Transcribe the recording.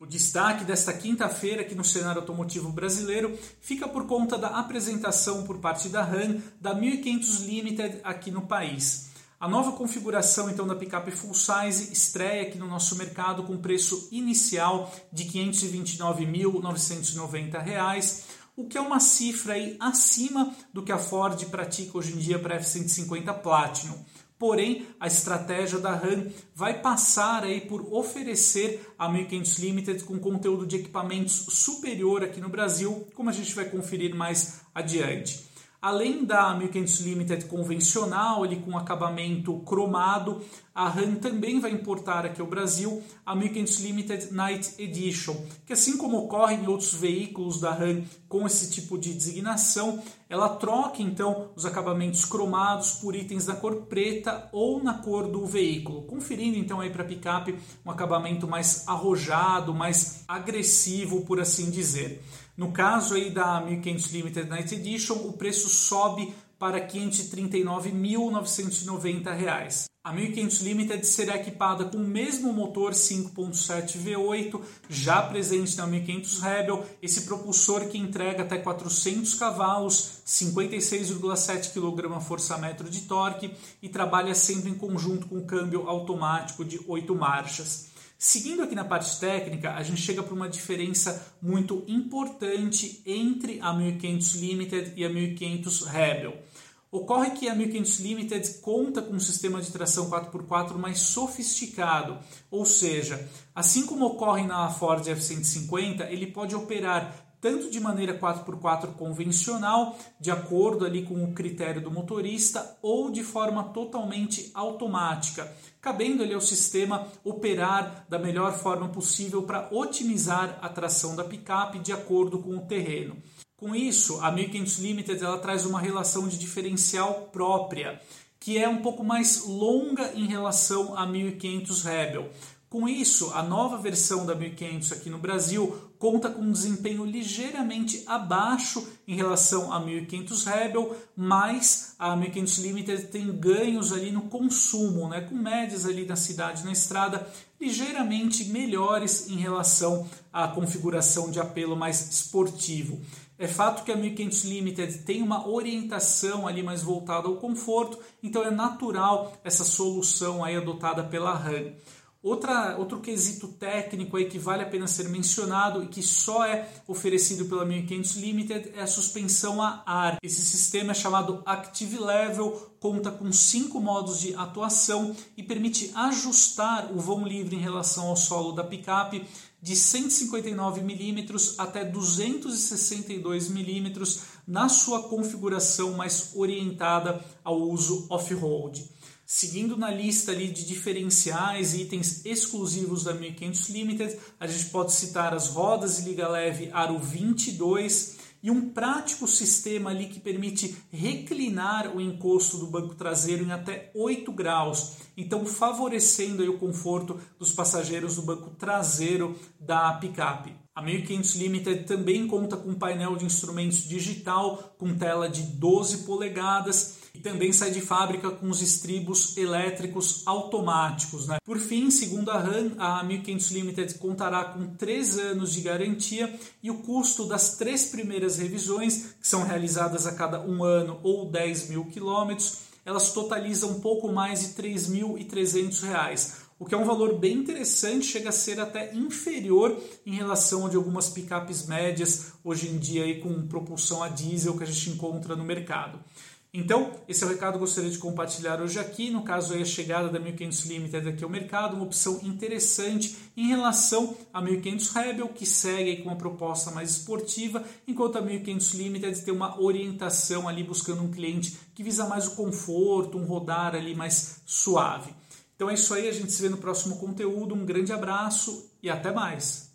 O destaque desta quinta-feira aqui no cenário automotivo brasileiro fica por conta da apresentação por parte da RAM da 1500 Limited aqui no país. A nova configuração então da picape full size estreia aqui no nosso mercado com preço inicial de R$ 529.990, o que é uma cifra aí acima do que a Ford pratica hoje em dia para F150 Platinum. Porém, a estratégia da RAM vai passar aí por oferecer a 1500 Limited com conteúdo de equipamentos superior aqui no Brasil, como a gente vai conferir mais adiante. Além da 1500 Limited convencional, ali com acabamento cromado, a RAM também vai importar aqui ao Brasil a 1500 Limited Night Edition, que assim como ocorre em outros veículos da RAM com esse tipo de designação, ela troca então os acabamentos cromados por itens da cor preta ou na cor do veículo, conferindo então aí para a picape um acabamento mais arrojado, mais agressivo, por assim dizer. No caso aí da 1500 Limited Night Edition, o preço sobe para R$ 539.990. A 1500 Limited será equipada com o mesmo motor 5.7 V8 já presente na 1500 Rebel, esse propulsor que entrega até 400 cavalos, 56,7 kgfm de torque e trabalha sempre em conjunto com o câmbio automático de 8 marchas. Seguindo aqui na parte técnica, a gente chega para uma diferença muito importante entre a 1500 Limited e a 1500 Rebel. Ocorre que a 1500 Limited conta com um sistema de tração 4x4 mais sofisticado, ou seja, assim como ocorre na Ford F150, ele pode operar tanto de maneira 4x4 convencional, de acordo ali com o critério do motorista, ou de forma totalmente automática, cabendo ali ao sistema operar da melhor forma possível para otimizar a tração da picape de acordo com o terreno. Com isso, a 1500 Limited ela traz uma relação de diferencial própria, que é um pouco mais longa em relação a 1500 Rebel. Com isso, a nova versão da 1500 aqui no Brasil conta com um desempenho ligeiramente abaixo em relação a 1500 Rebel, mas a 1500 Limited tem ganhos ali no consumo, né, com médias ali na cidade, na estrada, ligeiramente melhores em relação à configuração de apelo mais esportivo. É fato que a 1500 Limited tem uma orientação ali mais voltada ao conforto, então é natural essa solução aí adotada pela RAM. Outra, outro quesito técnico aí que vale a pena ser mencionado e que só é oferecido pela 1500 Limited é a suspensão a ar. Esse sistema é chamado Active Level, conta com cinco modos de atuação e permite ajustar o vão livre em relação ao solo da picape de 159 mm até 262 mm na sua configuração mais orientada ao uso off-road. Seguindo na lista ali de diferenciais e itens exclusivos da 1500 Limited, a gente pode citar as rodas de liga leve Aro 22 e um prático sistema ali que permite reclinar o encosto do banco traseiro em até 8 graus, então favorecendo o conforto dos passageiros do banco traseiro da picape. A 1500 Limited também conta com painel de instrumentos digital com tela de 12 polegadas e também sai de fábrica com os estribos elétricos automáticos. Né? Por fim, segundo a RAM, a 1500 Limited contará com 3 anos de garantia e o custo das três primeiras revisões, que são realizadas a cada um ano ou 10 mil quilômetros, elas totalizam um pouco mais de R$ 3.300, o que é um valor bem interessante, chega a ser até inferior em relação a de algumas picapes médias hoje em dia aí com propulsão a diesel que a gente encontra no mercado. Então, esse é o recado que eu gostaria de compartilhar hoje aqui. No caso, aí, a chegada da 1500 Limited aqui ao mercado, uma opção interessante em relação a 1500 Rebel, que segue com uma proposta mais esportiva, enquanto a 1500 Limited tem uma orientação ali buscando um cliente que visa mais o conforto, um rodar ali mais suave. Então é isso aí, a gente se vê no próximo conteúdo. Um grande abraço e até mais!